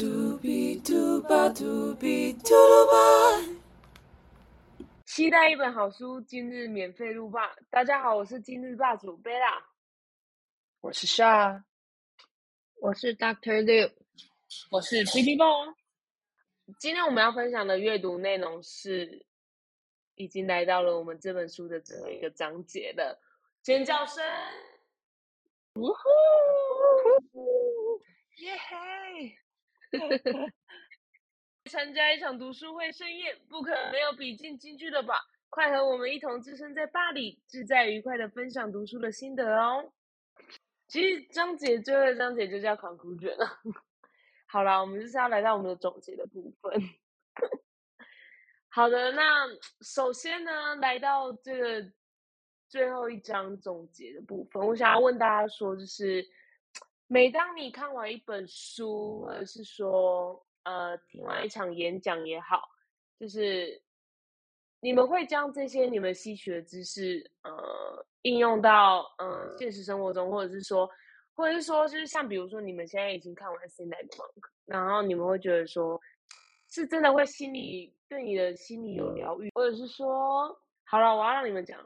嘟比嘟吧嘟比嘟噜吧。期待一本好书，今日免费入霸。大家好，我是今日霸主贝拉，我是 Sha，我是 Doctor Liu，我是 B B Boy。今天我们要分享的阅读内容是，已经来到了我们这本书的最后一个章节的。尖叫声！呜呼！耶嘿！参加一场读书会盛宴，不可能没有笔记金句了吧？快和我们一同置身在巴黎，自在愉快的分享读书的心得哦。其实章节最后章节就叫 conclusion 了。好啦，我们就是要来到我们的总结的部分。好的，那首先呢，来到这个最后一章总结的部分，我想要问大家说，就是每当你看完一本书，或者是说呃听完一场演讲也好，就是你们会将这些你们吸取的知识，呃，应用到呃现实生活中，或者是说。或者是说，就是像比如说，你们现在已经看完《新来的 Monk》，然后你们会觉得说，是真的会心里对你的心理有疗愈，或者是说，好了，我要让你们讲，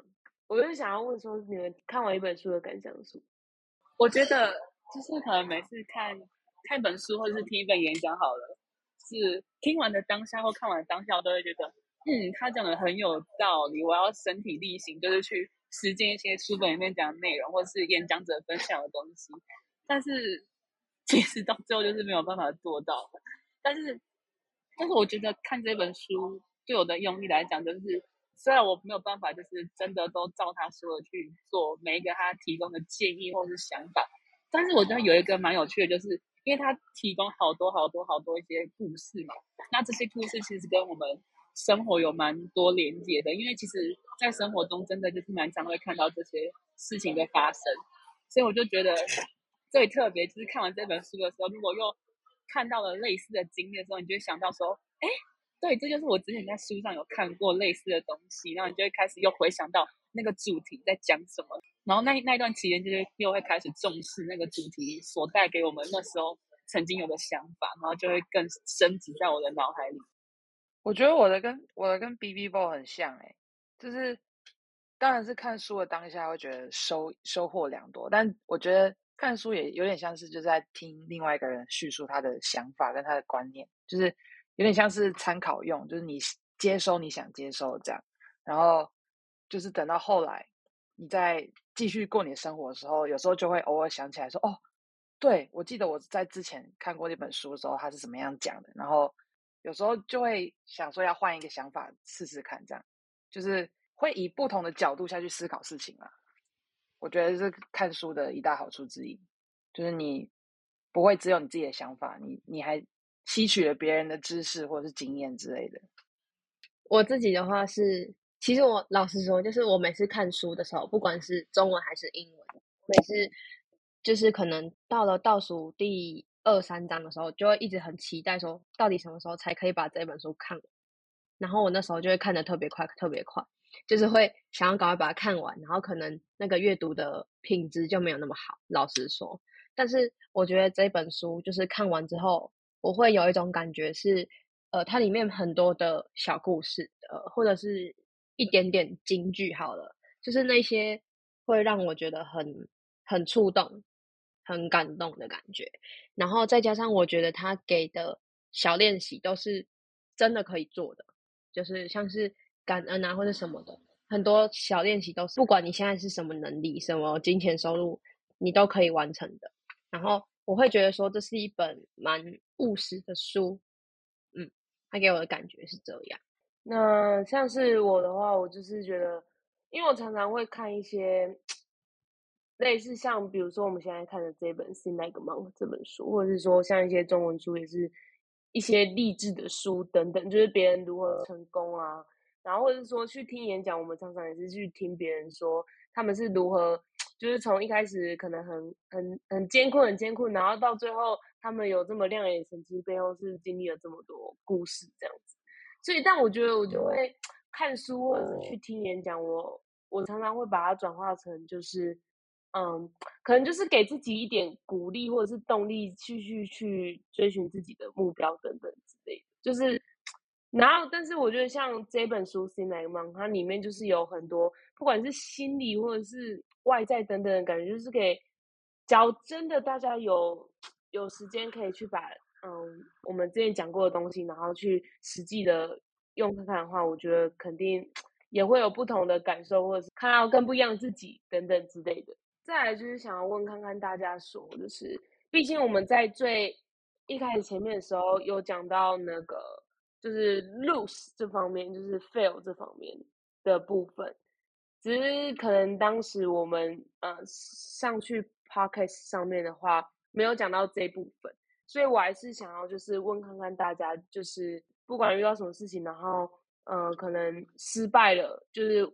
我就是想要问说，你们看完一本书的感想是什么？我觉得就是可能每次看看一本书或者是听一本演讲，好了，是听完的当下或看完当下，我都会觉得，嗯，他讲的很有道理，我要身体力行，就是去。实践一些书本里面讲的内容，或是演讲者分享的东西，但是其实到最后就是没有办法做到。但是，但是我觉得看这本书对我的用意来讲，就是虽然我没有办法，就是真的都照他说的去做每一个他提供的建议或是想法，但是我觉得有一个蛮有趣的，就是因为他提供好多好多好多一些故事嘛，那这些故事其实跟我们。生活有蛮多连接的，因为其实，在生活中真的就是蛮常会看到这些事情的发生，所以我就觉得最特别就是看完这本书的时候，如果又看到了类似的经历的时候，你就会想到说，哎，对，这就是我之前在书上有看过类似的东西，然后你就会开始又回想到那个主题在讲什么，然后那那段期间就是又会开始重视那个主题所带给我们那时候曾经有的想法，然后就会更深植在我的脑海里。我觉得我的跟我的跟 B B Ball 很像哎，就是当然是看书的当下会觉得收收获良多，但我觉得看书也有点像是就在听另外一个人叙述他的想法跟他的观念，就是有点像是参考用，就是你接收你想接收这样，然后就是等到后来你在继续过你的生活的时候，有时候就会偶尔想起来说哦，对我记得我在之前看过那本书的时候他是怎么样讲的，然后。有时候就会想说要换一个想法试试看，这样就是会以不同的角度下去思考事情啊。我觉得是看书的一大好处之一，就是你不会只有你自己的想法，你你还吸取了别人的知识或者是经验之类的。我自己的话是，其实我老实说，就是我每次看书的时候，不管是中文还是英文，每次就是可能到了倒数第。二三章的时候，就会一直很期待，说到底什么时候才可以把这本书看完。然后我那时候就会看的特别快，特别快，就是会想要赶快把它看完。然后可能那个阅读的品质就没有那么好，老实说。但是我觉得这本书就是看完之后，我会有一种感觉是，呃，它里面很多的小故事，呃，或者是一点点金句，好了，就是那些会让我觉得很很触动。很感动的感觉，然后再加上我觉得他给的小练习都是真的可以做的，就是像是感恩啊或者什么的，很多小练习都是不管你现在是什么能力、什么金钱收入，你都可以完成的。然后我会觉得说这是一本蛮务实的书，嗯，他给我的感觉是这样。那像是我的话，我就是觉得，因为我常常会看一些。类似像比如说我们现在看的这本《新那个梦》这本书，或者是说像一些中文书，也是一些励志的书等等，就是别人如何成功啊，然后或者是说去听演讲，我们常常也是去听别人说他们是如何，就是从一开始可能很很很艰困很艰困，然后到最后他们有这么亮眼成绩，背后是经历了这么多故事这样。所以，但我觉得我就会看书或者去听演讲，我我常常会把它转化成就是。嗯，可能就是给自己一点鼓励或者是动力，继续去追寻自己的目标等等之类的。就是，然后，但是我觉得像这本书《新来梦》，它里面就是有很多，不管是心理或者是外在等等的感觉，就是给，只要真的大家有有时间可以去把嗯我们之前讲过的东西，然后去实际的用看看的话，我觉得肯定也会有不同的感受，或者是看到更不一样自己等等之类的。再来就是想要问看看大家说，就是毕竟我们在最。一开始前面的时候有讲到那个就是 lose 这方面，就是 fail 这方面的部分，只是可能当时我们呃上去 podcast 上面的话没有讲到这部分，所以我还是想要就是问看看大家，就是不管遇到什么事情，然后嗯可能失败了，就是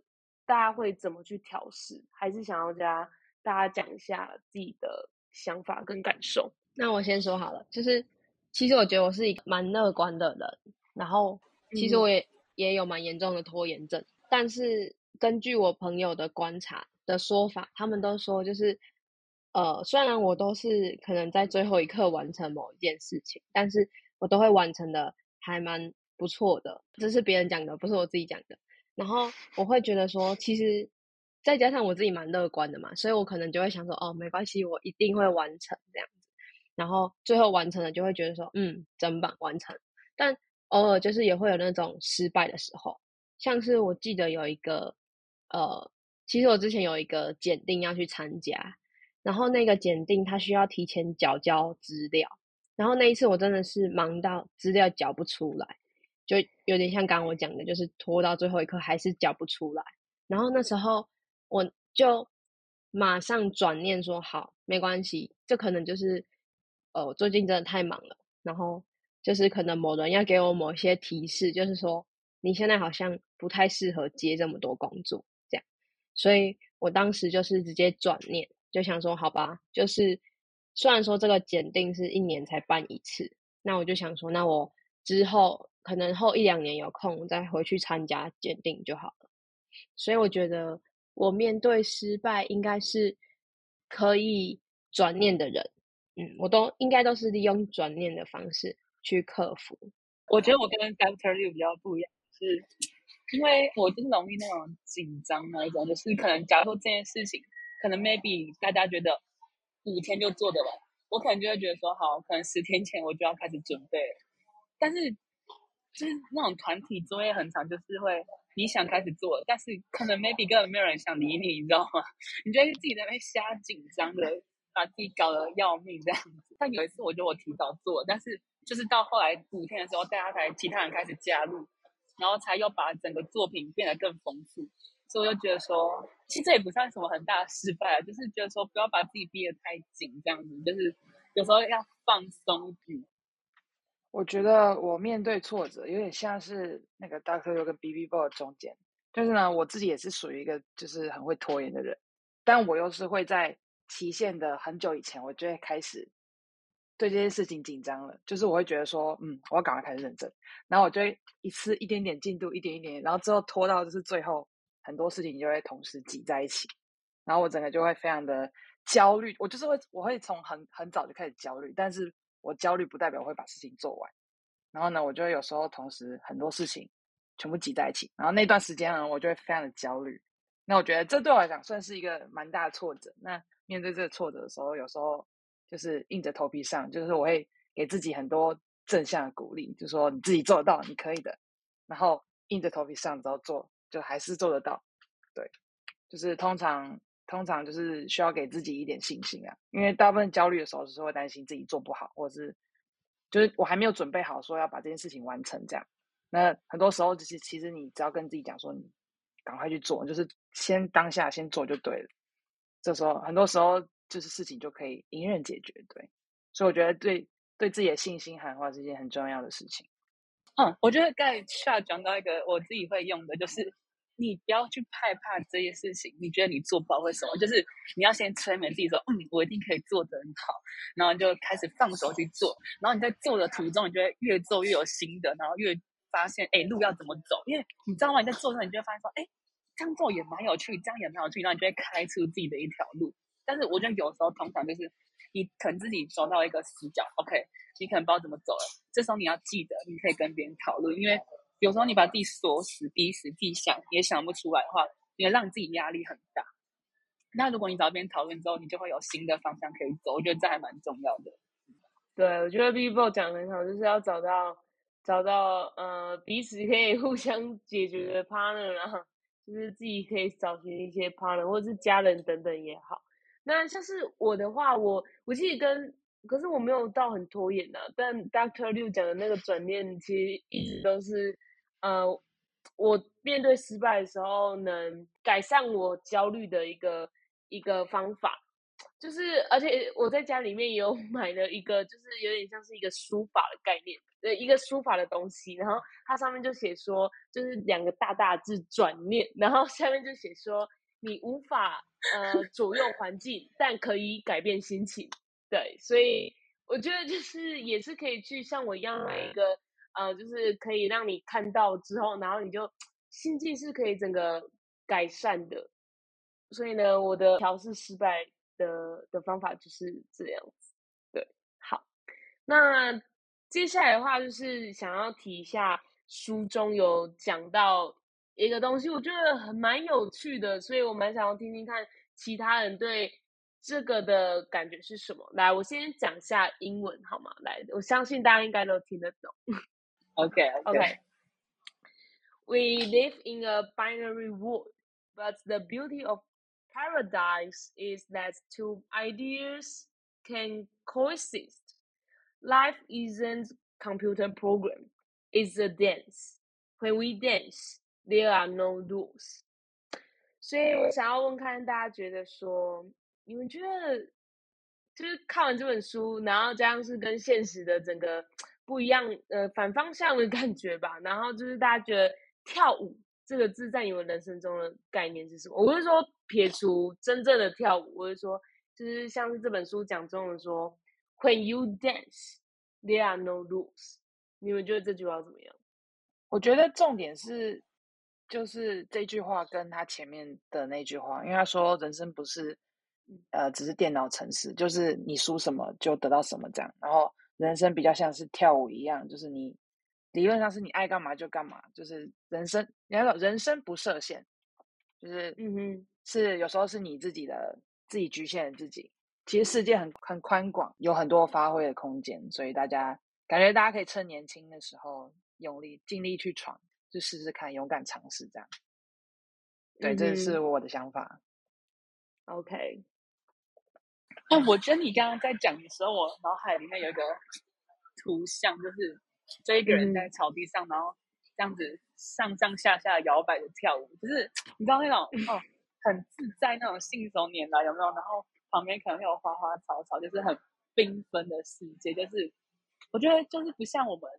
大家会怎么去调试，还是想要加大家讲一下自己的想法跟感受。那我先说好了，就是其实我觉得我是一个蛮乐观的人，然后其实我也也有蛮严重的拖延症，但是根据我朋友的观察的说法，他们都说就是呃，虽然我都是可能在最后一刻完成某一件事情，但是我都会完成的还蛮不错的，这是别人讲的，不是我自己讲的。然后我会觉得说，其实再加上我自己蛮乐观的嘛，所以我可能就会想说，哦，没关系，我一定会完成这样子。然后最后完成了，就会觉得说，嗯，整版，完成。但偶尔就是也会有那种失败的时候，像是我记得有一个，呃，其实我之前有一个检定要去参加，然后那个检定他需要提前缴交资料，然后那一次我真的是忙到资料缴不出来，就有点像刚刚我讲的，就是拖到最后一刻还是缴不出来。然后那时候我就马上转念说，好，没关系，这可能就是。呃，我最近真的太忙了，然后就是可能某人要给我某些提示，就是说你现在好像不太适合接这么多工作，这样，所以我当时就是直接转念，就想说，好吧，就是虽然说这个检定是一年才办一次，那我就想说，那我之后可能后一两年有空再回去参加检定就好了。所以我觉得我面对失败应该是可以转念的人。嗯，我都应该都是利用转念的方式去克服。我觉得我跟 Doctor Liu 比较不一样，是因为我就是容易那种紧张那一种，就是可能假如说这件事情，可能 maybe 大家觉得五天就做得完，我可能就会觉得说好，可能十天前我就要开始准备。但是就是那种团体作业很长，就是会你想开始做，但是可能 maybe 根本没有人想理你，你知道吗？你觉得自己在那边瞎紧张的。把自己搞得要命这样子，但有一次我觉得我提早做，但是就是到后来五天的时候，大家才其他人开始加入，然后才又把整个作品变得更丰富，所以我就觉得说，其实这也不算什么很大的失败，就是觉得说不要把自己逼得太紧，这样子就是有时候要放松一点。我觉得我面对挫折有点像是那个大科优跟 B B Boy 中间，就是呢我自己也是属于一个就是很会拖延的人，但我又是会在。期限的很久以前，我就会开始对这件事情紧张了。就是我会觉得说，嗯，我要赶快开始认真。然后我就一次一点点进度，一点一点，然后之后拖到就是最后很多事情就会同时挤在一起。然后我整个就会非常的焦虑。我就是会，我会从很很早就开始焦虑，但是我焦虑不代表我会把事情做完。然后呢，我就会有时候同时很多事情全部挤在一起。然后那段时间呢，我就会非常的焦虑。那我觉得这对我来讲算是一个蛮大的挫折。那面对这个挫折的时候，有时候就是硬着头皮上，就是我会给自己很多正向的鼓励，就说你自己做得到，你可以的。然后硬着头皮上之后做，就还是做得到。对，就是通常通常就是需要给自己一点信心啊，因为大部分焦虑的时候，就是会担心自己做不好，或者是就是我还没有准备好说要把这件事情完成这样。那很多时候就是其实你只要跟自己讲说，你赶快去做，就是先当下先做就对了。这时候，很多时候就是事情就可以迎刃解决，对。所以我觉得对对自己的信心喊话是一件很重要的事情。嗯，我觉得刚才下讲到一个我自己会用的，就是你不要去害怕这些事情，你觉得你做不好为什么？就是你要先催眠自己说，嗯，我一定可以做得很好，然后就开始放手去做。然后你在做的途中，你就会越做越有心得，然后越发现，哎，路要怎么走？因为你知道吗？你在做的时候，你就会发现说，哎。这样做也蛮有趣，这样也蛮有趣，然后你就会开出自己的一条路。但是我觉得有时候通常就是你可能自己走到一个死角，OK，你可能不知道怎么走了，这时候你要记得，你可以跟别人讨论，因为有时候你把自己锁死、逼死、自己想也想不出来的话，你会让自己压力很大。那如果你找别人讨论之后，你就会有新的方向可以走，我觉得这还蛮重要的。对，我觉得 Bibo 讲的很好，就是要找到找到呃彼此可以互相解决的 partner，然后就是自己可以找寻一些 partner，或者是家人等等也好。那像是我的话，我我其实跟可是我没有到很拖延的、但 Doctor Liu 讲的那个转念，其实一直都是呃我面对失败的时候能改善我焦虑的一个一个方法。就是，而且我在家里面也有 买了一个，就是有点像是一个书法的概念，呃，一个书法的东西。然后它上面就写说，就是两个大大字“转念”，然后下面就写说，你无法呃左右环境，但可以改变心情。对，所以我觉得就是也是可以去像我一样买一个，呃，就是可以让你看到之后，然后你就心境是可以整个改善的。所以呢，我的调试失败。的的方法就是这样子，对，好，那接下来的话就是想要提一下书中有讲到一个东西，我觉得很蛮有趣的，所以我蛮想要听听看其他人对这个的感觉是什么。来，我先讲一下英文好吗？来，我相信大家应该都听得懂。 OK OK. We live in a binary world, but the beauty of paradise is that two ideas can coexist. Life isn't computer program, it's a dance. When we dance, there are no rules. 所以我想要问看大家觉得说，你们觉得就是看完这本书，然后加上是跟现实的整个不一样，呃，反方向的感觉吧。然后就是大家觉得跳舞这个字在你们人生中的概念是什么？我不是说撇除真正的跳舞，我是说，就是像是这本书讲中的说，When you dance, there are no rules。你们觉得这句话怎么样？我觉得重点是，就是这句话跟他前面的那句话，因为他说人生不是，呃，只是电脑程式，就是你输什么就得到什么这样。然后人生比较像是跳舞一样，就是你理论上是你爱干嘛就干嘛，就是人生，你要人生不设限，就是嗯哼，是有时候是你自己的自己局限了自己。其实世界很很宽广，有很多发挥的空间，所以大家感觉大家可以趁年轻的时候用力尽力去闯，就试试看，勇敢尝试这样。对，这是嗯我的想法。OK，那我觉得你刚刚在讲的时候，我脑海里面有一个图像，就是这一个人在草地上，然后这样子上上下下摇摆的跳舞，就是你知道那种哦，很自在那种信手拈来，有没有？然后旁边可能有花花草草，就是很缤纷的世界。就是我觉得就是不像我们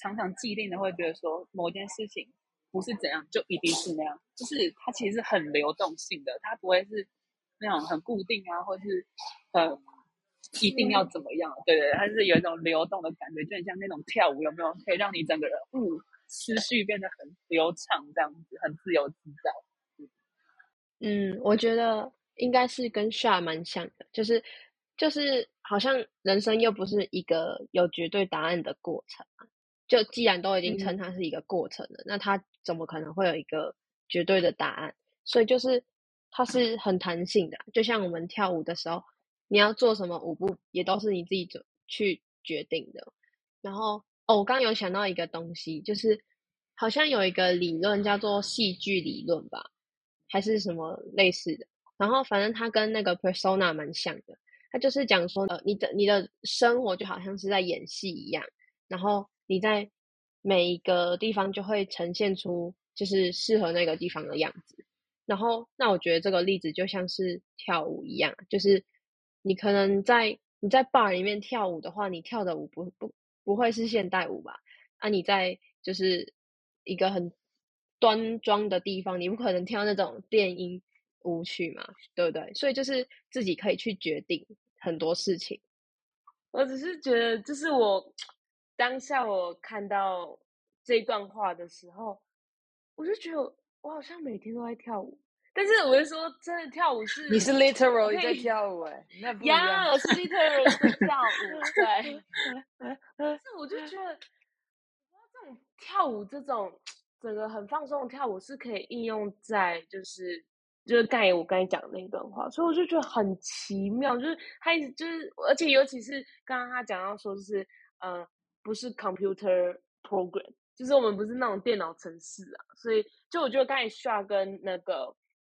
常常既定的会觉得说某件事情不是怎样就一定是那样，就是它其实是很流动性的，它不会是那种很固定啊，或是很一定要怎么样？对对，对它是有一种流动的感觉，就很像那种跳舞，有没有？可以让你整个人嗯思绪变得很流畅，这样子很自由自在。嗯，我觉得应该是跟 Sha 蛮像的，就是就是好像人生又不是一个有绝对答案的过程嘛，就既然都已经称嗯它是一个过程了，那它怎么可能会有一个绝对的答案？所以就是它是很弹性的啊，就像我们跳舞的时候，你要做什么舞步也都是你自己做去决定的。然后哦，我刚刚有想到一个东西，就是好像有一个理论叫做戏剧理论吧，还是什么类似的。然后反正它跟那个 persona 蛮像的，它就是讲说，呃，你的你的生活就好像是在演戏一样，然后你在每一个地方就会呈现出就是适合那个地方的样子。然后，那我觉得这个例子就像是跳舞一样，就是你可能在你在 bar 里面跳舞的话，你跳的舞不不不会是现代舞吧？啊，你在就是一个很端庄的地方，你不可能跳那种电音舞曲嘛，对不对？所以就是自己可以去决定很多事情。我只是觉得，就是我当下我看到这段话的时候，我就觉得我好像每天都在跳舞，但是我是说，真的跳舞是你是 literal 在跳舞哎，那不一样。呀，我是 literal 在跳舞，对。但是我就觉得，这种跳舞这种整个很放松的跳舞是可以应用在就是就是刚才我刚才讲的那一段话，所以我就觉得很奇妙，就是他一直就是，而且尤其是刚刚他讲到说，就是呃，不是 computer program，就是我们不是那种电脑程式啊，所以就我觉得刚才 s h a 跟那个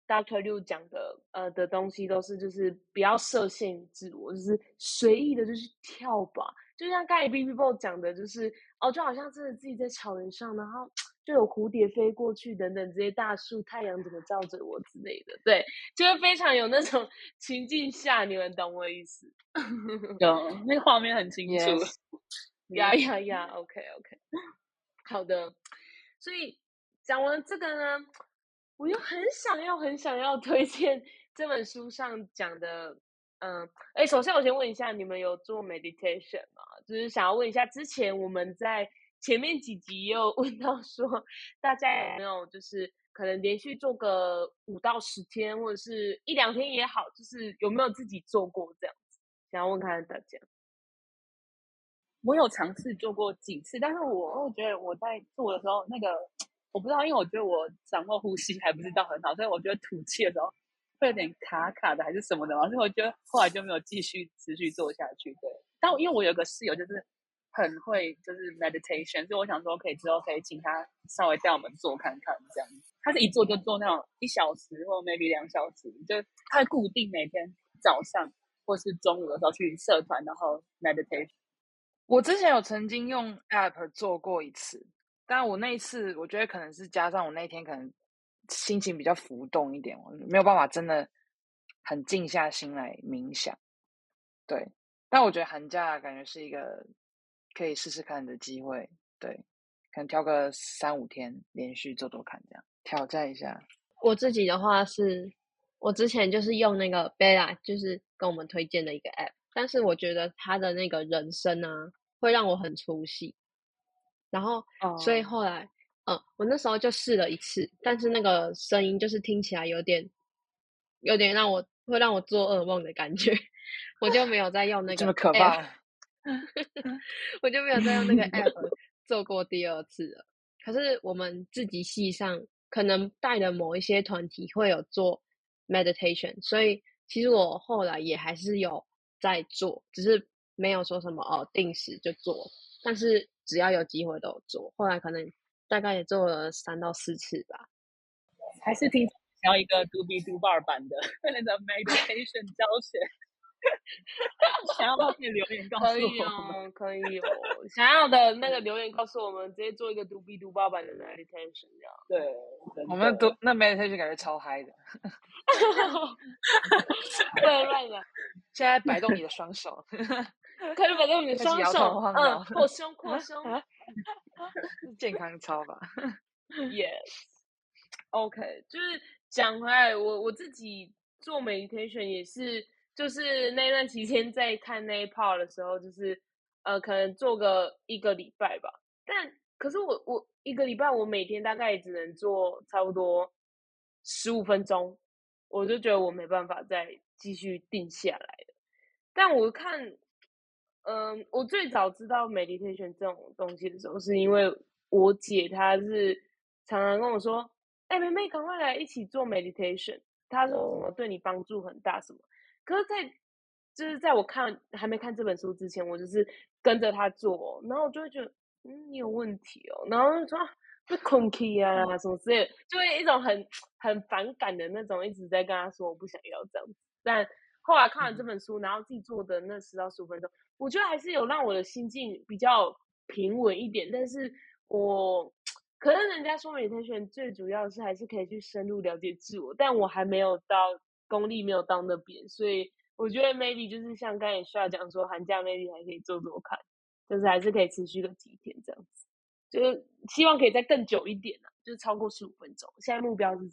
Doctor Liu 讲的呃的东西都是就是不要设限自我，就是随意的就去跳吧。就像刚才 B B Bo 讲的，就是哦，就好像真的自己在草原上，然后就有蝴蝶飞过去等等，这些大树、太阳怎么照着我之类的，对，就会非常有那种情境下，你们懂我意思？有那个画面很清楚。Yes 呀呀呀，OK OK，好的。所以讲完这个呢，我又很想要很想要推荐这本书上讲的，嗯，哎，首先我先问一下，你们有做 meditation 吗？就是想要问一下，之前我们在前面几集也有问到说，大家有没有就是可能连续做个五到十天，或者是一两天也好，就是有没有自己做过这样子？想要问看看大家。我有尝试做过几次，但是我会觉得我在做的时候，那个我不知道，因为我觉得我掌握呼吸还不是到很好，所以我觉得吐气的时候会有点卡卡的，还是什么的嘛，所以我觉得后来就没有继续持续做下去。对，但我因为我有个室友就是很会就是 meditation，所以我想说可以之后可以请他稍微带我们做看看这样。他是一做就做那种一小时或 maybe 两小时，就他会固定每天早上或是中午的时候去社团，然后 meditation。我之前有曾经用 App 做过一次，但我那一次我觉得可能是加上我那天可能心情比较浮动一点，我没有办法真的很静下心来冥想。对，但我觉得寒假感觉是一个可以试试看的机会。对，可能挑个三五天连续做做看，这样挑战一下。我自己的话是，我之前就是用那个 Bella，就是跟我们推荐的一个 app，但是我觉得他的那个人生啊，会让我很出戏。然后，所以哦后来，嗯，我那时候就试了一次，但是那个声音就是听起来有点，有点让我会让我做噩梦的感觉，我就没有再用 那个这么可怕？我就没有再用那个 app 做过第二次了。可是我们自己系上可能带的某一些团体会有做 meditation，所以其实我后来也还是有在做，只是没有说什么哦定时就做，但是只要有机会都有做。后来可能大概也做了三到四次吧。还是挺想要一个 Do Be Do Bar 版的 那个 meditation 教学，想要的可以留言告诉可以我们。哦，可以哦。想要的那个留言告诉我们，直接做一个独 B 独八版的 meditation 这样。对，我们的都那 meditation 感觉超嗨的，不能乱讲，现在摆动你的双手，可以把你的双手，嗯，扩胸扩胸健康操吧。，yes。OK，就是讲回来，我我自己做 meditation 也是，就是那段期间在看那一 part 的时候，就是呃，可能做个一个礼拜吧。但可是我我一个礼拜，我每天大概也只能做差不多十五分钟，我就觉得我没办法再继续定下来了。但我看，嗯，我最早知道 meditation 这种东西的时候，是因为我姐她是常常跟我说：“哎、妹妹，赶快来一起做 meditation。”她说什么对你帮助很大什么。可是在，就是在我看还没看这本书之前，我就是跟着他做哦，然后我就会觉得，嗯，你有问题哦，然后就说啊这 conky 啊什么之类的，就会一种很很反感的那种，一直在跟他说我不想要这样子。但后来看完这本书，然后自己做的那十到十五分钟，我觉得还是有让我的心境比较平稳一点。但是我可能人家说 meditation 最主要是还是可以去深入了解自我，但我还没有到功力没有到那边，所以我觉得 maybe 就是像刚才需要讲说，寒假 maybe 还可以做做看，就是还是可以持续个几天这样子，就是希望可以再更久一点啊，就是超过十五分钟。现在目标是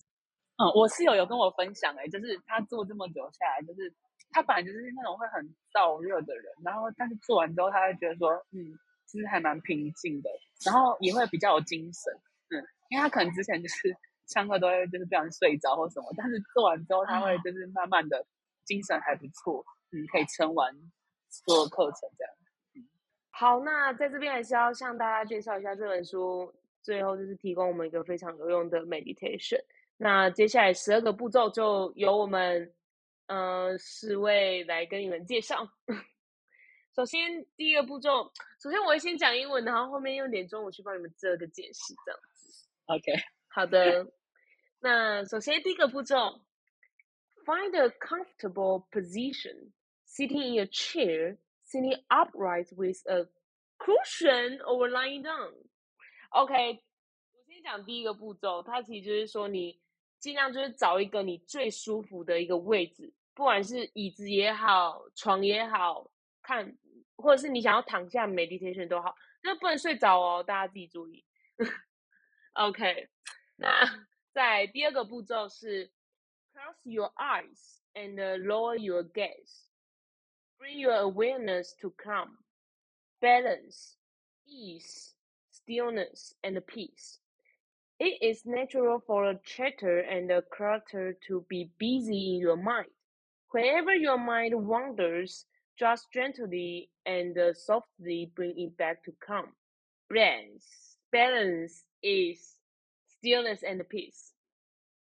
嗯，我室友有跟我分享、哎，就是他做这么久下来，就是他本来就是那种会很燥热的人，然后但是做完之后，他会觉得说，嗯，其实还蛮平静的，然后也会比较有精神，嗯，因为他可能之前就是上课都会就是不小心睡着或什么，但是做完之后他啊会就是慢慢的精神还不错，嗯，可以撑完所有课程这样。好，那在这边还是要向大家介绍一下这本书，最后就是提供我们一个非常有用的 meditation。那接下来十二个步骤就由我们呃四位来跟你们介绍。首先第一个步骤，首先我会先讲英文，然后后面用点中文去帮你们做个解释，这样子。OK，好的，那首先第一个步骤，find a comfortable position, sitting in a chair, sitting upright with a cushion or lying down. OK，我先讲第一个步骤，它其实就是说你尽量就是找一个你最舒服的一个位置，不管是椅子也好，床也好看，或者是你想要躺下 meditation 都好，那不能睡着哦，大家自己注意。OK，那在第二个步骤是 close your eyes and uh, lower your gaze. Bring your awareness to calm, balance, ease, stillness, and peace. It is natural for a chatter and a character to be busy in your mind. Whenever your mind wanders, just gently and uh, softly bring it back to calm. Balance, balance is stillness and peace.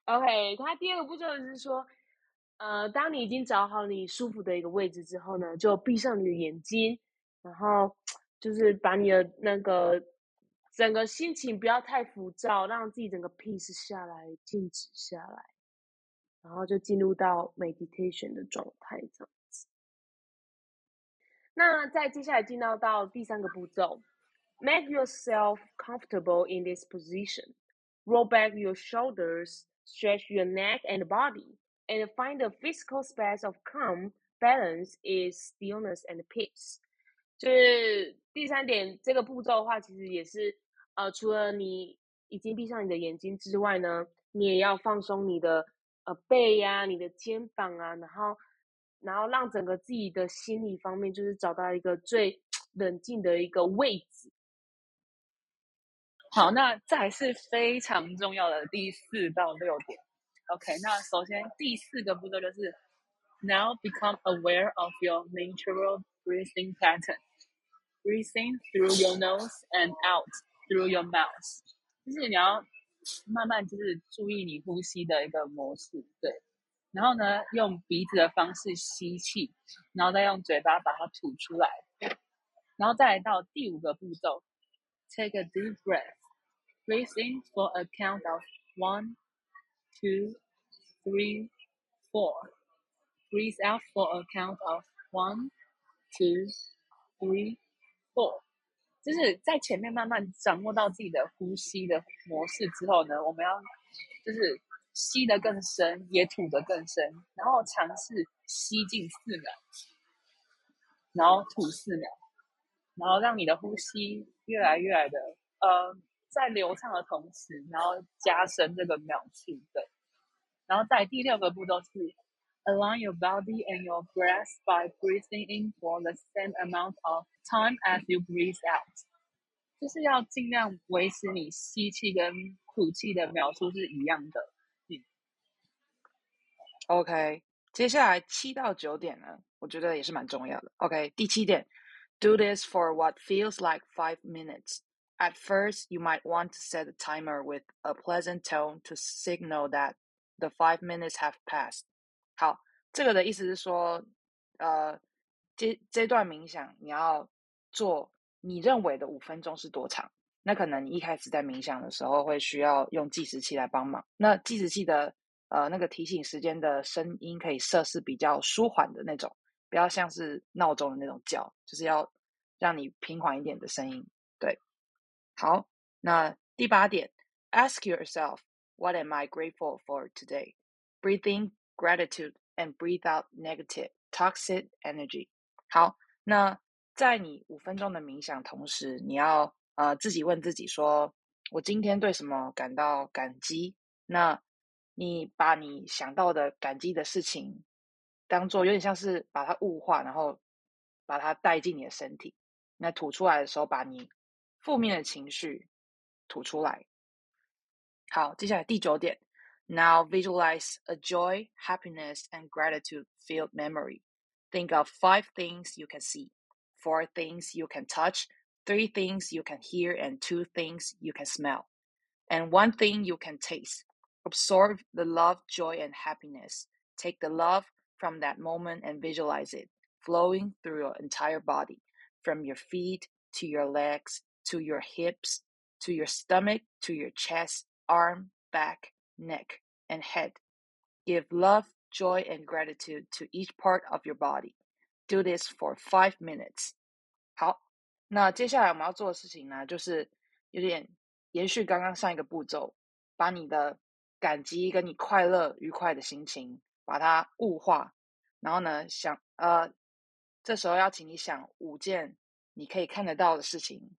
OK，它第二个步骤就是说，呃，当你已经找好你舒服的一个位置之后呢，就闭上你的眼睛，然后就是把你的那个整个心情不要太浮躁，让自己整个 peace 下来，静止下来，然后就进入到 meditation 的状态这样子。那再接下来进到到第三个步骤，make yourself comfortable in this position. Roll back your shoulders, stretch your neck and body, and find a physical space of calm, balance is stillness and peace. 就是第三点，这个步骤的话，其实也是呃，除了你已经闭上你的眼睛之外呢，你也要放松你的呃背呀、你的肩膀啊，然后然后让整个自己的心理方面，就是找到一个最冷静的一个位置。好，那再来是非常重要的第四到六点。OK，那首先第四个步骤就是 Now become aware of your natural breathing pattern. Breathing through your nose and out through your mouth，就是你要慢慢就是注意你呼吸的一个模式，对。然后呢，用鼻子的方式吸气，然后再用嘴巴把它吐出来。然后再到第五个步骤，Take a deep breath. Breathe in for a count of one, two, three, four. Breathe out for a count of one, two, three, four. 就是在前面慢慢掌握到自己的呼吸的模式之后呢，我们要就是吸得更深，也吐得更深，然后尝试吸进四秒，然后吐四秒，然后让你的呼吸越来越来的呃，在流畅的同时，然后加深这个秒数，对。然后在第六个步骤是 align your body and your breath by breathing in for the same amount of time as you breathe out，就是要尽量维持你吸气跟吐气的秒数是一样的。OK，接下来七到九点呢，我觉得也是蛮重要的。OK，第七点，Do this for what feels like five minutes. At first, you might want to set a timer with a pleasant tone to signal that the five minutes have passed. 好，这个的意思是说，呃，这这段冥想你要做你认为的五分钟是多长？那可能你一开始在冥想的时候会需要用计时器来帮忙。那计时器的呃那个提醒时间的声音可以设是比较舒缓的那种，不要像是闹钟的那种叫，就是要让你平缓一点的声音。好，那第八点，Ask yourself what am I grateful for today? Breathe in gratitude and breathe out negative toxic energy。好，那在你五分钟的冥想同时，你要呃自己问自己说，我今天对什么感到感激？那你把你想到的感激的事情，当做有点像是把它物化，然后把它带进你的身体。那吐出来的时候，把你负面的情绪吐出来。 好，接下来第九点，Now visualize a joy, happiness, and gratitude-filled memory. Think of five things you can see, four things you can touch, three things you can hear, and two things you can smell, and one thing you can taste. Absorb the love, joy, and happiness. Take the love from that moment and visualize it flowing through your entire body, from your feet to your legs to your hips to your stomach to your chest, arm, back, neck, and head. Give love, joy, and gratitude to each part of your body. Do this for five minutes. 好，那接下来我们要做的事情呢，就是有点延续刚刚上一个步骤，把你的感激跟你快乐、愉快的心情，把它物化，然后呢，想呃，这时候要请你想五件你可以看得到的事情，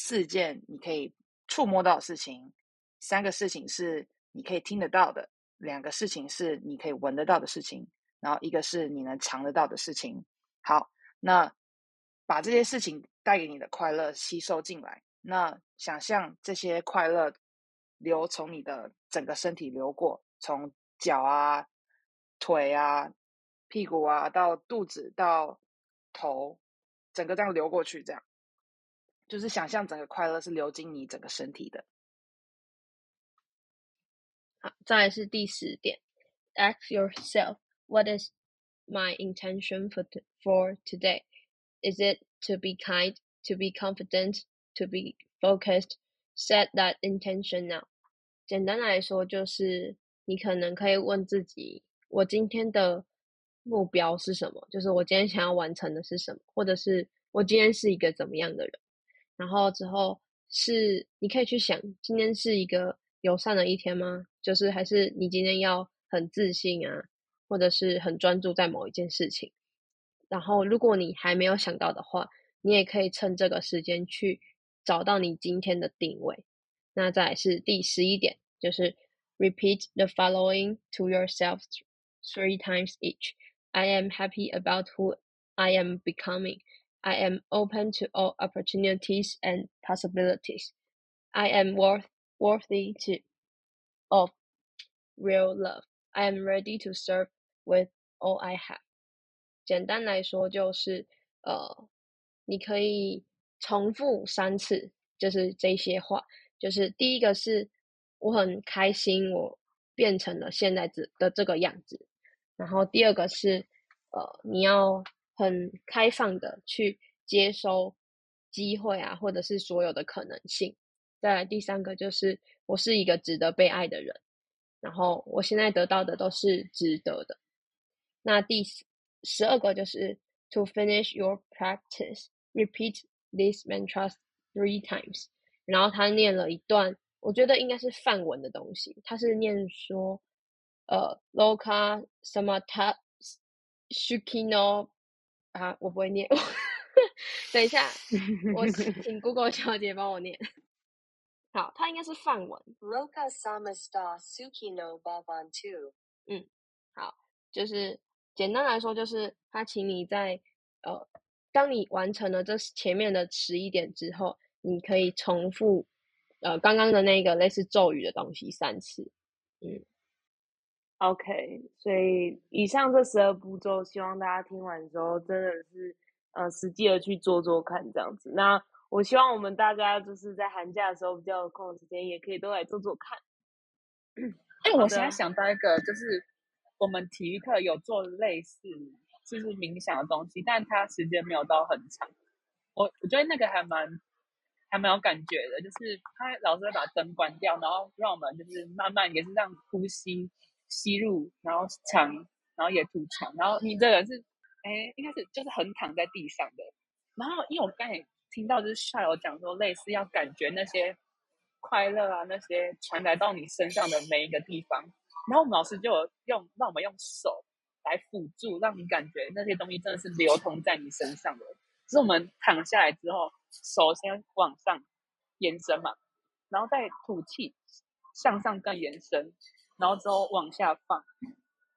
四件你可以触摸到的事情，三个事情是你可以听得到的，两个事情是你可以闻得到的事情，然后一个是你能尝得到的事情。好，那把这些事情带给你的快乐吸收进来，那想象这些快乐流从你的整个身体流过，从脚啊、腿啊、屁股啊到肚子到头，整个这样流过去，这样。就是想象整个快乐是流经你整个身体的。好，再来是第十点，Ask yourself what is my intention for for today? Is it to be kind, to be confident, to be focused? Set that intention now. 简单来说，就是你可能可以问自己：我今天的目标是什么？就是我今天想要完成的是什么？或者是我今天是一个怎么样的人？然后之后是你可以去想，今天是一个友善的一天吗？就是还是你今天要很自信啊，或者是很专注在某一件事情。然后如果你还没有想到的话，你也可以趁这个时间去找到你今天的定位。那再是第十一点，就是 repeat the following to yourself three times each. I am happy about who I am becoming. I am open to all opportunities and possibilities. I am worth worthy to of real love. I am ready to serve with all I have. 简单来说就是，呃，你可以重复三次，就是这些话。就是第一个是我很开心，我变成了现在这的这个样子。然后第二个是，呃，你要 很开放的去接收机会啊，或者是所有的可能性。再来第三个就是我是一个值得被爱的人，然后我现在得到的都是值得的。那第十十二个就是 to finish your practice, repeat these mantras three times。然后他念了一段，我觉得应该是梵文的东西，他是念说，呃，loka samata shukino 啊，我不会念。等一下，我 请 Google 小姐帮我念。好，它应该是范文。Roka samasta suki no baban tu. 好，就是简单来说，就是他请你在呃，当你完成了这前面的十一点之后，你可以重复呃刚刚的那个类似咒语的东西三次。OK，所以以上这十二步骤，希望大家听完之后真的是呃实际的去做做看这样子。那我希望我们大家就是在寒假的时候比较有空的时间，也可以都来做做看。哎，我现在想到一个，就是我们体育课有做类似就是冥想的东西，但它时间没有到很长。我我觉得那个还蛮还蛮有感觉的，就是他老师会把灯关掉，然后让我们就是慢慢也是让呼吸吸入，然后长，然后也吐长，然后你这个人是哎应该是就是横躺在地上的，然后因为我刚才听到就是校友讲说类似要感觉那些快乐啊那些传来到你身上的每一个地方，然后我们老师就用让我们用手来辅助，让你感觉那些东西真的是流通在你身上的。就是我们躺下来之后，手先往上延伸嘛，然后再吐气向上更延伸，然后之后往下放，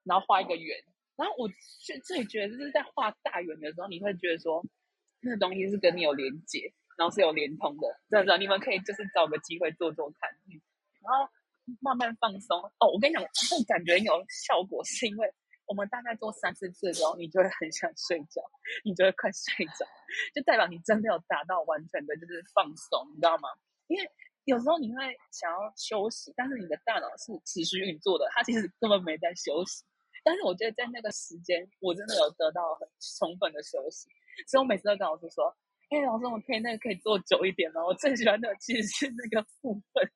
然后画一个圆。然后我最最觉得，就是在画大圆的时候，你会觉得说，那东西是跟你有连接，然后是有连通的。真的，你们可以就是找个机会做做看。然后慢慢放松。哦，我跟你讲，这感觉有效果，是因为我们大概做三四次之后，你就会很想睡觉，你就会快睡着，就代表你真的有达到完全的就是放松，你知道吗？因为有时候你会想要休息，但是你的大脑是持续运作的，它其实根本没在休息。但是我觉得在那个时间，我真的有得到很充分的休息，所以我每次都跟老师说：“哎、老师，我可以那个可以做久一点吗？我最喜欢的其实是那个部分。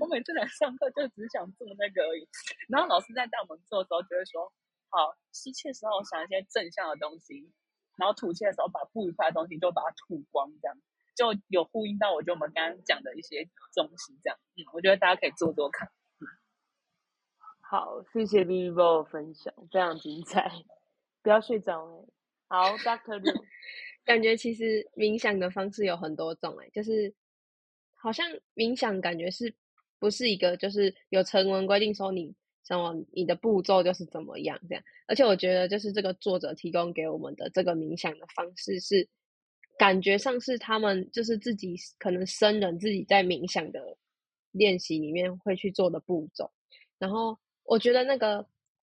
我每次来上课就只想做那个而已。然后老师在带我们做的时候，就会说：好，吸气的时候想一些正向的东西，然后吐气的时候把不愉快的东西就把它吐光，这样就有呼应到我觉得我们刚刚讲的一些东西。这样，嗯，我觉得大家可以做做看。好，谢谢 Vivo 的分享，非常精彩。不要睡着哎。好，Doctor 感觉其实冥想的方式有很多种哎，就是好像冥想感觉是不是一个就是有成文规定说你什么你的步骤就是怎么样这样，而且我觉得就是这个作者提供给我们的这个冥想的方式是感觉上是他们就是自己可能僧人自己在冥想的练习里面会去做的步骤，然后我觉得那个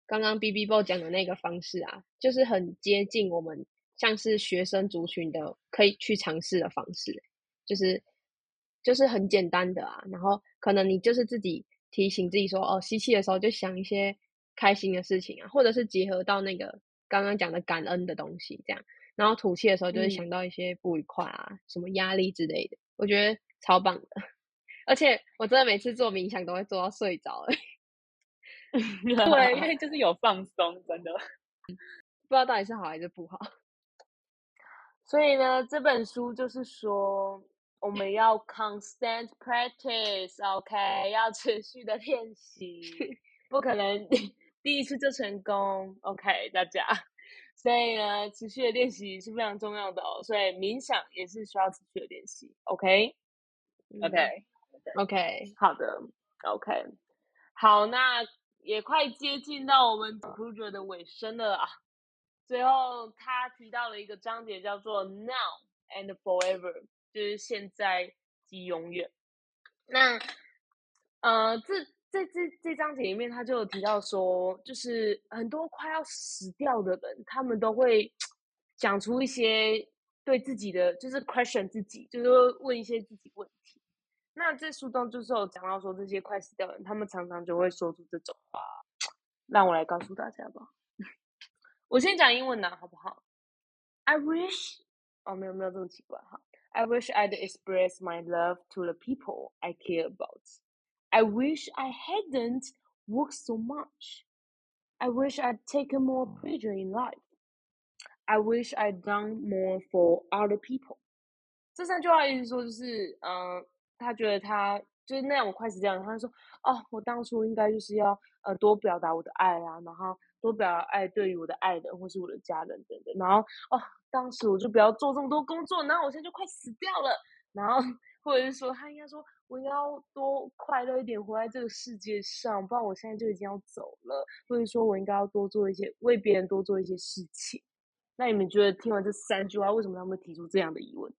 刚刚 B B 波讲的那个方式啊，就是很接近我们像是学生族群的可以去尝试的方式，就是就是很简单的啊，然后可能你就是自己提醒自己说，哦，吸气的时候就想一些开心的事情啊，或者是结合到那个刚刚讲的感恩的东西，这样，然后吐气的时候就会嗯想到一些不愉快啊，什么压力之类的，我觉得超棒的，而且我真的每次做冥想都会做到睡着、欸，对，因为 就是有放松，真的。不知道到底是好还是不好。所以呢，这本书就是说，我们要 constant practice，OK，、要持续的练习，不可能第一次就成功，OK，大家。所以呢，持续的练习是非常重要的哦。所以冥想也是需要持续的练习，OK。OK，OK，好的，OK，好，那也快接近到我们 conclusion 的尾声了啊。最后，他提到了一个章节，叫做 Now and Forever，就是现在及永远。那呃，这在这这章节里面，他就有提到说，就是很多快要死掉的人，他们都会讲出一些对自己的，就是 question 自己，就是问一些自己问题。那这书中就是有讲到说，这些快死掉的人，他们常常就会说出这种话。让我来告诉大家吧。我先讲英文的好不好？I wish，哦，没有没有这么奇怪哈。I wish I'd express my love to the people I care about. I wish I hadn't worked so much. I wish I'd taken more pleasure in life. I wish I'd done more for other people. 这三句话意思说就是，嗯、呃，他觉得他就是那样，我快死掉了。他就说，哦，我当初应该就是要呃多表达我的爱啊，然后多表达爱对于我的爱人或是我的家人等等。然后哦，当时我就不要做这么多工作，然后我现在就快死掉了。然后 或者是说，他应该说我应该要多快乐一点活在这个世界上，不然我现在就已经要走了。或者说我应该要多做一些为别人多做一些事情。那你们觉得听完这三句话，为什么他们提出这样的疑问？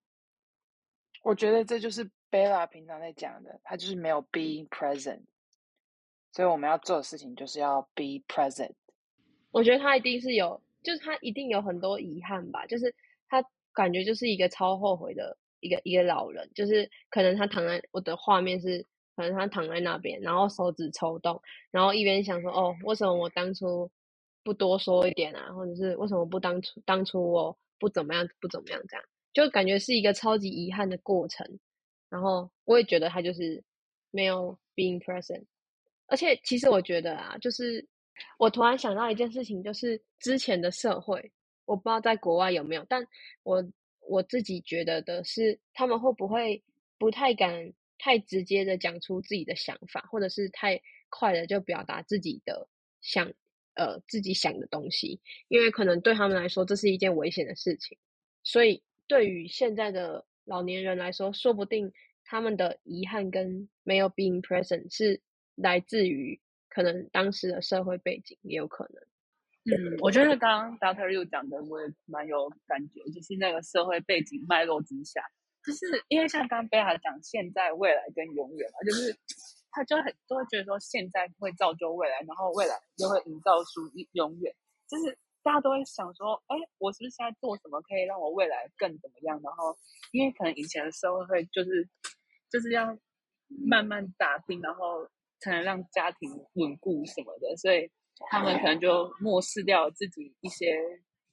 我觉得这就是 Bella 平常在讲的，他就是没有 being present，所以我们要做的事情就是要 be present。我觉得他一定是有，就是他一定有很多遗憾吧，就是他感觉就是一个超后悔的一个一个老人，就是可能他躺在我的画面是，可能他躺在那边，然后手指抽动，然后一边想说，哦，为什么我当初不多说一点啊，或者是为什么不当初当初我不怎么样不怎么样这样，就感觉是一个超级遗憾的过程。然后我也觉得他就是没有 being present，而且其实我觉得啊，就是我突然想到一件事情，就是之前的社会，我不知道在国外有没有，但我我自己觉得的是，他们会不会不太敢太直接的讲出自己的想法，或者是太快的就表达自己的想呃自己想的东西，因为可能对他们来说这是一件危险的事情，所以对于现在的老年人来说，说不定他们的遗憾跟没有 being present 是来自于可能当时的社会背景，也有可能。嗯，我觉得刚刚 Doctor Liu 讲的我也蛮有感觉，就是那个社会背景脉络之下，就是因为像刚刚贝塔讲现在、未来跟永远嘛，就是他就很都会觉得说现在会造就未来，然后未来又会营造出永远，就是大家都会想说，哎，我是不是现在做什么可以让我未来更怎么样？然后因为可能以前的社会会就是就是要慢慢打拼，然后才能让家庭稳固什么的，所以他们可能就漠视掉自己一些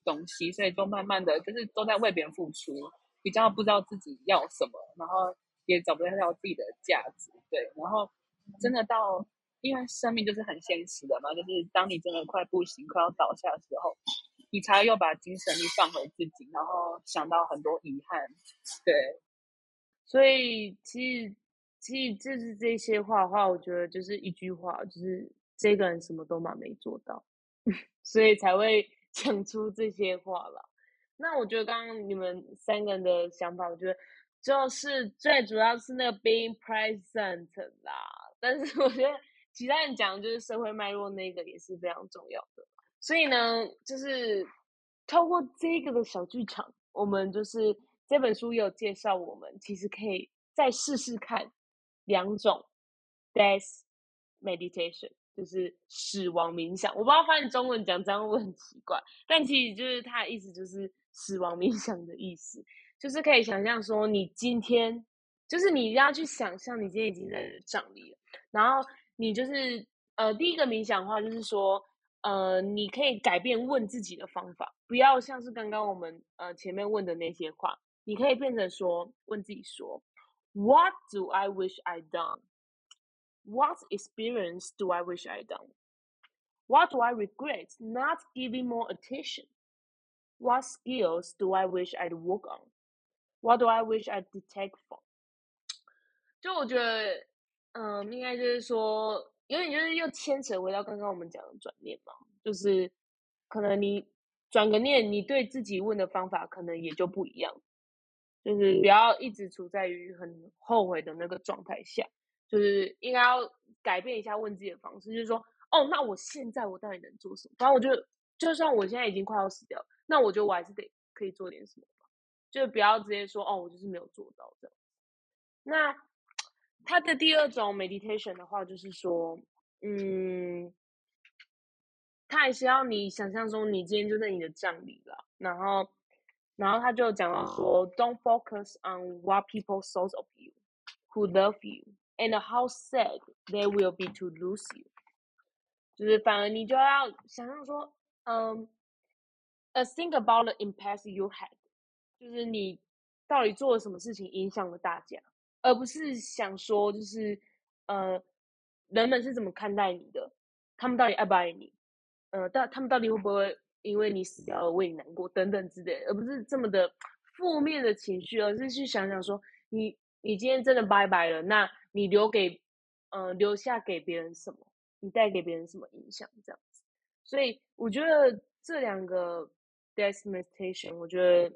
东西，所以就慢慢的就是都在为别人付出，比较不知道自己要什么，然后也找不到自己的价值，对，然后真的到，因为生命就是很现实的嘛，就是当你真的快不行、快要倒下的时候，你才又把精神力放回自己，然后想到很多遗憾，对，所以其实其实就是这些话的话，我觉得就是一句话，就是这个人什么都嘛没做到，所以才会 讲出这些话了。那我觉得刚刚你们三个人的想法，我觉得就是最主要是那个 being present 啦。但是我觉得其他人讲就是社会脉络那个也是非常重要的。所以呢，就是透过这个的小剧场，我们就是这本书有介绍，我们其实可以再试试看两种 death meditation，就是死亡冥想。我不知道翻译中文讲这样会很奇怪，但其实就是它的意思就是死亡冥想的意思，就是可以想象说你今天，就是你一定要去想象你今天已经在葬礼了，然后你就是呃第一个冥想的话就是说。呃，你可以改变问自己的方法，不要像是刚刚我们呃前面问的那些话，你可以变成说问自己说，What do I wish I done? What experience do I wish I done? What do I regret not giving more attention? What skills do I wish I'd work on? What do I wish I'd detect from? 就我觉得，嗯，应该就是说。有点就是又牵扯回到刚刚我们讲的转念嘛，就是可能你转个念，你对自己问的方法可能也就不一样，就是不要一直处在于很后悔的那个状态下，就是应该要改变一下问自己的方式，就是说，哦，那我现在我到底能做什么？反正我就就算我现在已经快要死掉，那我觉得我还是得可以做点什么吧，就不要直接说，哦，我就是没有做到这样。那。他的第二种 meditation 的话，就是说，嗯，他还是要你想象中你今天就在你的葬礼了，然后，然后他就讲到说，Don't focus on what people thought of you, who love you, and how sad they will be to lose you。就是反而你就要想象说，嗯，a think about the impact you had，就是你到底做了什么事情影响了大家。而不是想说，就是呃，人们是怎么看待你的？他们到底爱不爱你？呃，到他们到底会不会因为你死掉而为你难过等等之类？而不是这么的负面的情绪，而是去想想说，你你今天真的拜拜了，那你留给呃留下给别人什么？你带给别人什么影响？这样子。所以我觉得这两个 death meditation，我觉得。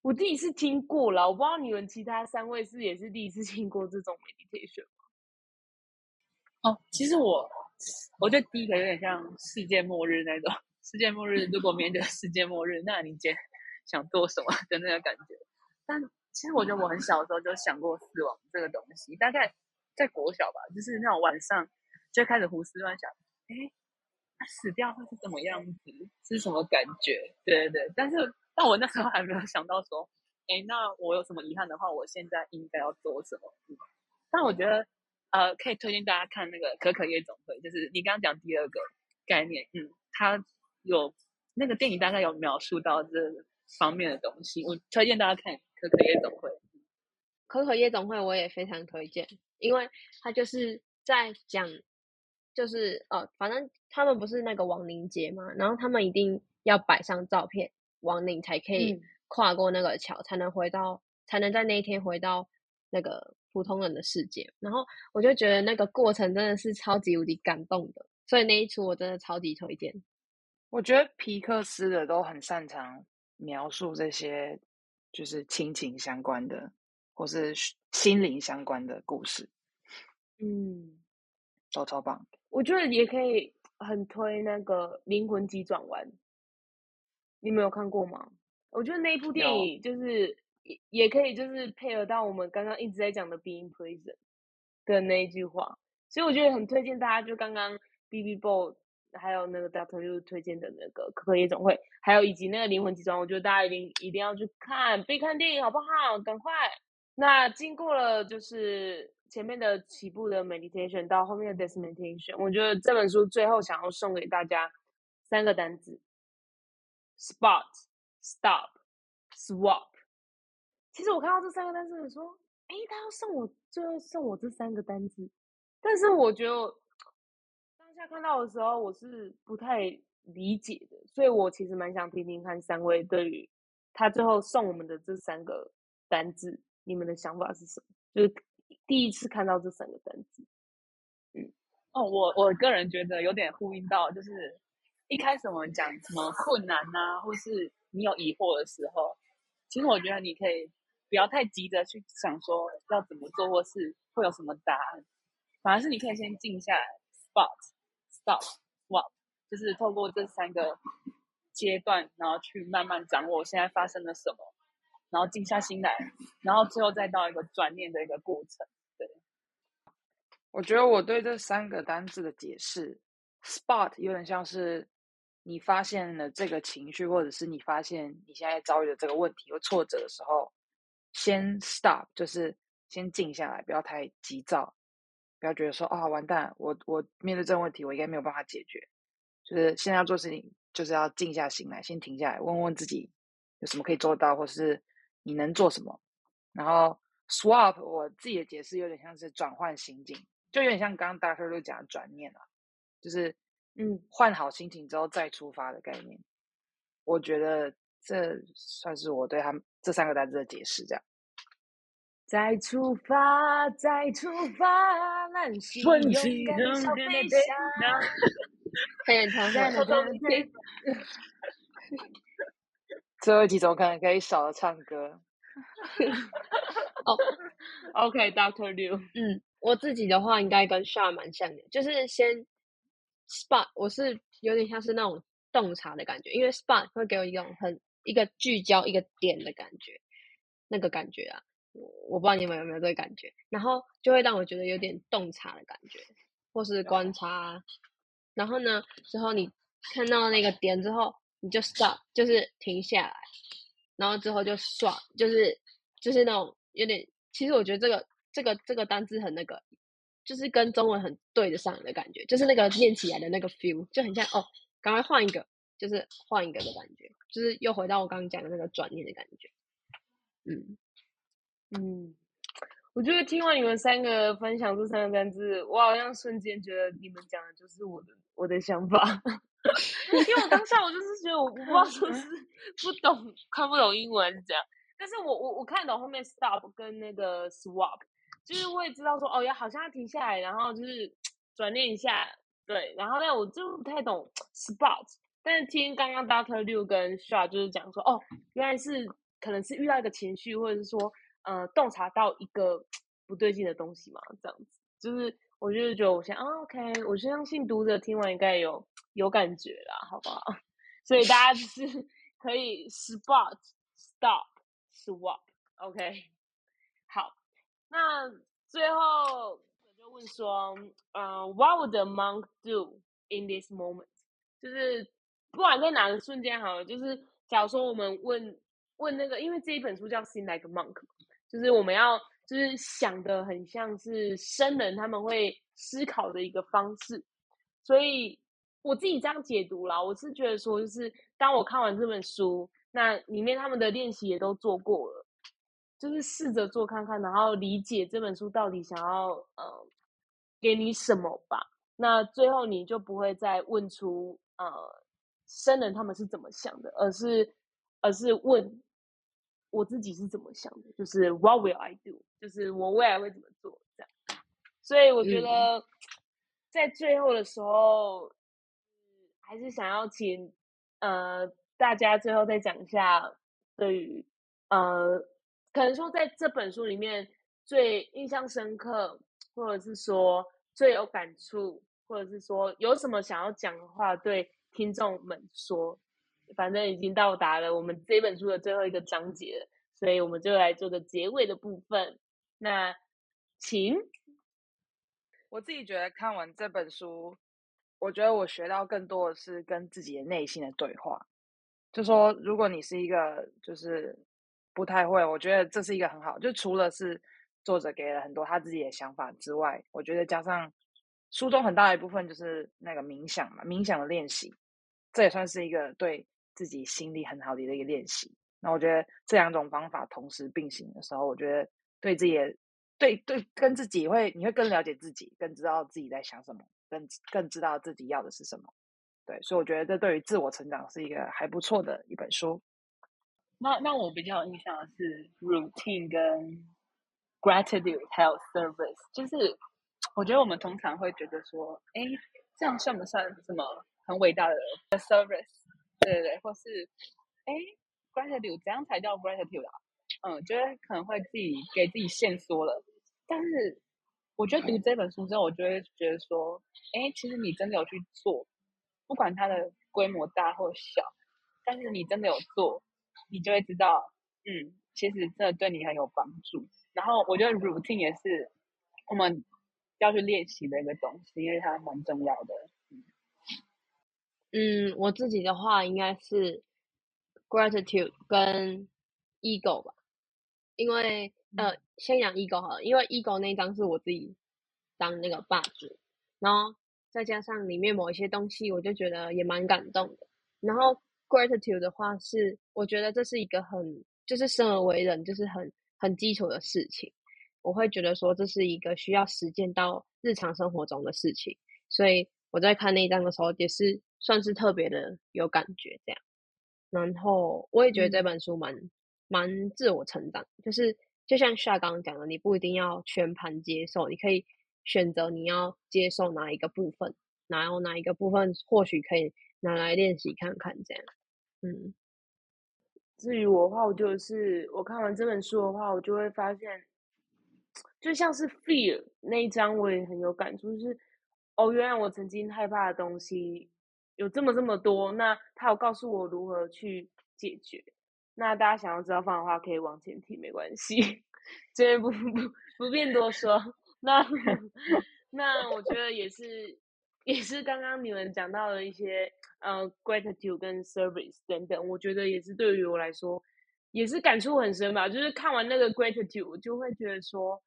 我第一次听过了，我不知道你们其他三位是也是第一次听过这种 meditation 吗？哦，其实我我觉得第一个有点像世界末日那种，世界末日如果面对世界末日，那你今想做什么的那个感觉。但其实我觉得我很小的时候就想过死亡这个东西，大概在国小吧，就是那种晚上就开始胡思乱想，哎，死掉会是怎么样子，是什么感觉？对对对，但是。但我那时候还没有想到说，哎，那我有什么遗憾的话，我现在应该要做什么？但我觉得，呃，可以推荐大家看那个《可可夜总会》，就是你刚刚讲第二个概念，嗯，它有那个电影大概有描述到这方面的东西，我推荐大家看《可可夜总会》。可可夜总会我也非常推荐，因为它就是在讲，就是呃，反正他们不是那个亡灵节嘛，然后他们一定要摆上照片。亡灵才可以跨过那个桥，才能回到，才能在那一天回到那个普通人的世界。然后我就觉得那个过程真的是超级无敌感动的，所以那一出我真的超级推荐。我觉得皮克斯的都很擅长描述这些，就是亲情相关的，或是心灵相关的故事。嗯，超超棒。我觉得也可以很推那个灵魂急转弯。你没有看过吗？我觉得那一部电影就是也也可以，就是配合到我们刚刚一直在讲的《Being Prison》的那一句话，所以我觉得很推荐大家，就刚刚 B B Boy 还有那个 Doctor Liu 推荐的那个可可夜总会，还有以及那个灵魂集团，我觉得大家一定一定要去看，必看电影好不好？赶快！那经过了就是前面的起步的 meditation 到后面的 dismeditation，我觉得这本书最后想要送给大家三个单词：spot、stop、swap。其实我看到这三个单词的时候，诶，他要送我最后送我这三个单词，但是我觉得下看到的时候，我是不太理解的，所以我其实蛮想听听看三位对于他最后送我们的这三个单字，你们的想法是什么？就是第一次看到这三个单字，哦，我我个人觉得有点呼应到，就是一开始我们讲什么困难呐、或是你有疑惑的时候，其实我觉得你可以不要太急着去想说要怎么做，或是会有什么答案，反而是你可以先静下来，spot、stop、swap，就是透过这三个阶段，然后去慢慢掌握现在发生了什么，然后静下心来，然后最后再到一个转念的一个过程。对我觉得我对这三个单字的解释，spot 有点像是你发现了这个情绪，或者是你发现你现在遭遇的这个问题或挫折的时候，先 stop，就是先静下来，不要太急躁，不要觉得说啊完蛋，我我面对这个问题我应该没有办法解决，就是现在要做事情就是要静下心来，先停下来，问问自己有什么可以做到，或是你能做什么。然后 swap 我自己的解释有点像是转换心境，就有点像刚刚 Doctor 都讲的转念啊，就是嗯，换好心情之后再出发的概念。我觉得这算是我对他们这三个单词的解释，这样。再出发，再出发，让心勇敢地朝自然地飞翔。开演唱会偷偷地飞最后一集怎么可能可以少了唱歌？OK，Doctor Liu，嗯，我自己的话应该跟 Sha 蛮像的，就是先 spot，我是有点像是那种洞察的感觉，因为 spot 会给我一种很一个聚焦一个点的感觉，那个感觉啊，我我不知道你们有没有这个感觉，然后就会让我觉得有点洞察的感觉，或是观察。啊，然后呢，之后你看到那个点之后，你就 stop，就是停下来，然后之后就 swap，就是就是那种有点，其实我觉得这个这个这个单字很那个，就是跟中文很对得上的感觉，就是那个念起来的那个 feel，就很像哦，赶快换一个，就是换一个的感觉，就是又回到我刚刚讲的那个转念的感觉。嗯，嗯，我觉得听完你们三个分享这三个单字，我好像瞬间觉得你们讲的就是我的我的想法，因为我当下我就是觉得我我不知道是不是 不懂看不懂英文还是怎样，但是我我我看懂后面 stop 跟那个 swap，就是我也知道说哦要好像要停下来，然后就是转念一下，对，然后但我就不太懂 spot，但是听刚刚 Doctor Liu 跟 Sha 就是讲说哦原来是可能是遇到一个情绪，或者是说呃洞察到一个不对劲的东西嘛，这样子，就是我就是觉得我现在、哦、OK，我相信读者听完应该有有感觉啦，好不好？所以大家就是 可以 spot、stop、swap，OK，好，那最后我就问说，呃，What would the monk do in this moment？就是不管在哪个瞬间好了，就是假如说我们问问那个，因为这一本书叫《Think Like a Monk》嘛，就是我们要就是想的很像是生人他们会思考的一个方式，所以我自己这样解读啦，我是觉得说，就是当我看完这本书，那里面他们的练习也都做过了，就是试着做看看，然后理解这本书到底想要呃给你什么吧。那最后你就不会再问出呃生人他们是怎么想的，而是而是问我自己是怎么想的，就是 What will I do？就是我未来会怎么做这样。所以我觉嗯得在最后的时候，嗯还是想要请呃大家最后再讲一下对于呃可能说在这本书里面最印象深刻，或者是说最有感触，或者是说有什么想要讲的话，对听众们说。反正已经到达了我们这本书的最后一个章节了，所以我们就来做个结尾的部分。那请我自己觉得看完这本书，我觉得我学到更多的是跟自己的内心的对话。就说如果你是一个就是不太会，我觉得这是一个很好。就除了是作者给了很多他自己的想法之外，我觉得加上书中很大一部分就是那个冥想嘛，冥想的练习，这也算是一个对自己心理很好的一个练习。那我觉得这两种方法同时并行的时候，我觉得对自己对对跟自己会你会更了解自己，更知道自己在想什么，更更知道自己要的是什么。对，所以我觉得这对于自我成长是一个还不错的一本书。那那我比较印象的是 routine 跟 gratitude 还有 service，就是我觉得我们通常会觉得说，哎，这样算不算什么很伟大的 service？对对对，或是哎 gratitude 怎样才叫 gratitude 啊？嗯，觉得可能会自己给自己限缩了。但是我觉得读这本书之后，我就会觉得说，哎，其实你真的有去做，不管它的规模大或小，但是你真的有做。你就会知道，嗯，其实这对你很有帮助。然后我觉得 routine 也是我们要去练习的一个东西，因为它蛮重要的。嗯，我自己的话应该是 gratitude 跟 ego 吧，因为呃，先讲 ego 好了，因为 ego 那张是我自己当那个霸主，然后再加上里面某一些东西，我就觉得也蛮感动的。然后 gratitude 的话是，我觉得这是一个很，就是生而为人，就是很很基础的事情。我会觉得说这是一个需要实践到日常生活中的事情，所以我在看那一章的时候，也是算是特别的有感觉这样。然后我也觉得这本书蛮蛮自我成长，就是就像夏刚刚讲的，你不一定要全盘接受，你可以选择你要接受哪一个部分，然后哪一个部分或许可以拿来练习看看这样。嗯，至于我的话，我就是我看完这本书的话，我就会发现，就像是 fear 那一章，我也很有感触，就是哦，原来我曾经害怕的东西有这么这么多，那他有告诉我如何去解决。那大家想要知道方的话，可以往前听，没关系，这边不不不便多说。那 那我觉得也是。也是刚刚你们讲到的一些呃，gratitude 跟 service 等等，我觉得也是对于我来说也是感触很深吧。就是看完那个 gratitude，我就会觉得说，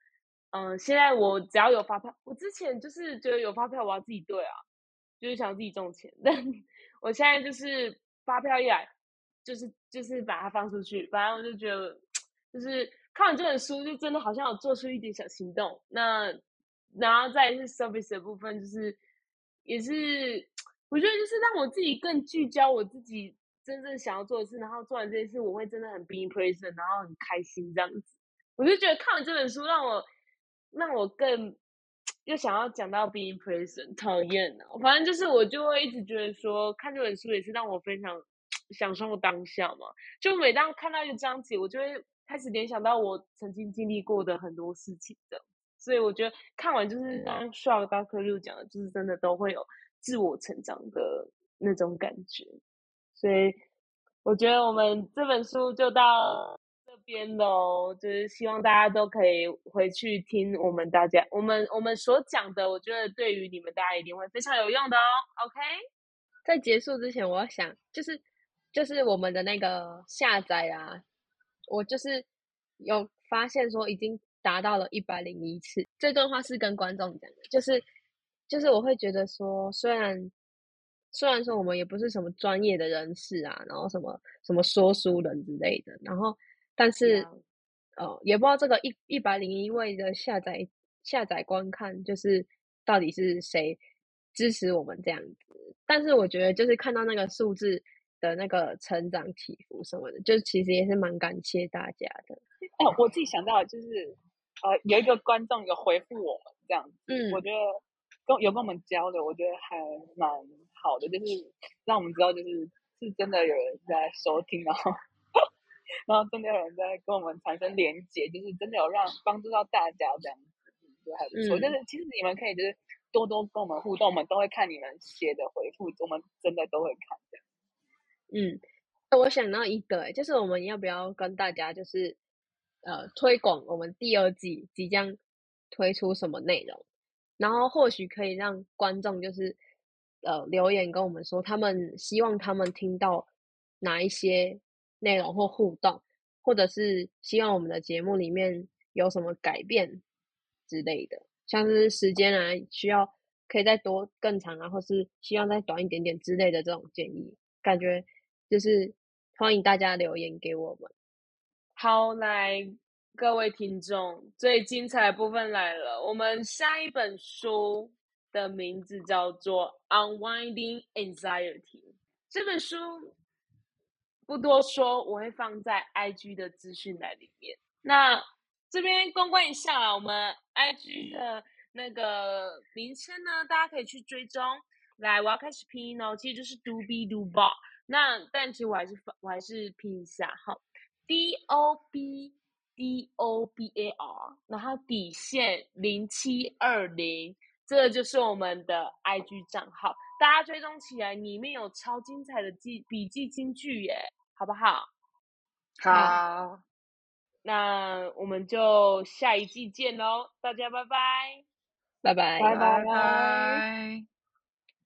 嗯，现在我只要有发票，我之前就是觉得有发票我要自己对啊，就是想自己挣钱。但我现在就是发票一来，就是就是把它放出去。反正我就觉得，就是看完这本书，就真的好像有做出一点小行动。那然后再是 service 的部分，就是。也是，我觉得就是让我自己更聚焦我自己真正想要做的事，然后做完这件事，我会真的很 be present，然后很开心这样子。我就觉得看完这本书，让我让我更又想要讲到 being present，讨厌啊！反正就是我就会一直觉得说，看这本书也是让我非常享受当下嘛。就每当看到一个章节，我就会开始联想到我曾经经历过的很多事情的。所以我觉得看完就是刚需要高科六讲的，就是真的都会有自我成长的那种感觉。所以我觉得我们这本书就到这边喽，就是希望大家都可以回去听我们大家我们我们所讲的，我觉得对于你们大家一定会非常有用的哦。OK，在结束之前，我要想就是就是我们的那个下载啊，我就是有发现说已经。达到了一百零一次。这段话是跟观众讲的，就是就是我会觉得说，虽然虽然说我们也不是什么专业的人士啊，然后什么什么说书人之类的，然后但是呃，也不知道这个一一百零一位的下载下载观看，就是到底是谁支持我们这样子。但是我觉得，就是看到那个数字的那个成长起伏什么的，就其实也是蛮感谢大家的。哦，我自己想到就是。呃，有一个观众有回复我们这样子，嗯，我觉得跟有跟我们交流，我觉得还蛮好的，就是让我们知道，就是是真的有人在收听，然后然后真的有人在跟我们产生连接，就是真的有让帮助到大家这样子，就还不错。就是其实你们可以就是多多跟我们互动，我们都会看你们写的回复，我们真的都会看的。嗯，我想到一个，就是我们要不要跟大家就是。呃，推广我们第二季即将推出什么内容？然后或许可以让观众就是呃留言跟我们说，他们希望他们听到哪一些内容或互动，或者是希望我们的节目里面有什么改变之类的，像是时间啊需要可以再多更长啊，或是希望再短一点点之类的这种建议，感觉就是欢迎大家留言给我们。好，来各位听众，最精彩的部分来了。我们下一本书的名字叫做《Unwinding Anxiety》。这本书不多说，我会放在 IG 的资讯栏里面。那这边公关一下啦，我们 IG 的那个名称呢，大家可以去追踪。来，我要开始拼音哦，其实就是 do be do bar。那但其实我还是放我还是拼一下哈。D O B D O B A R，然后底线零七二零，这个就是我们的 IG 账号，大家追踪起来，里面有超精彩的记笔记金句耶，好不好？好，那我们就下一季见喽，大家拜拜。拜拜。拜拜。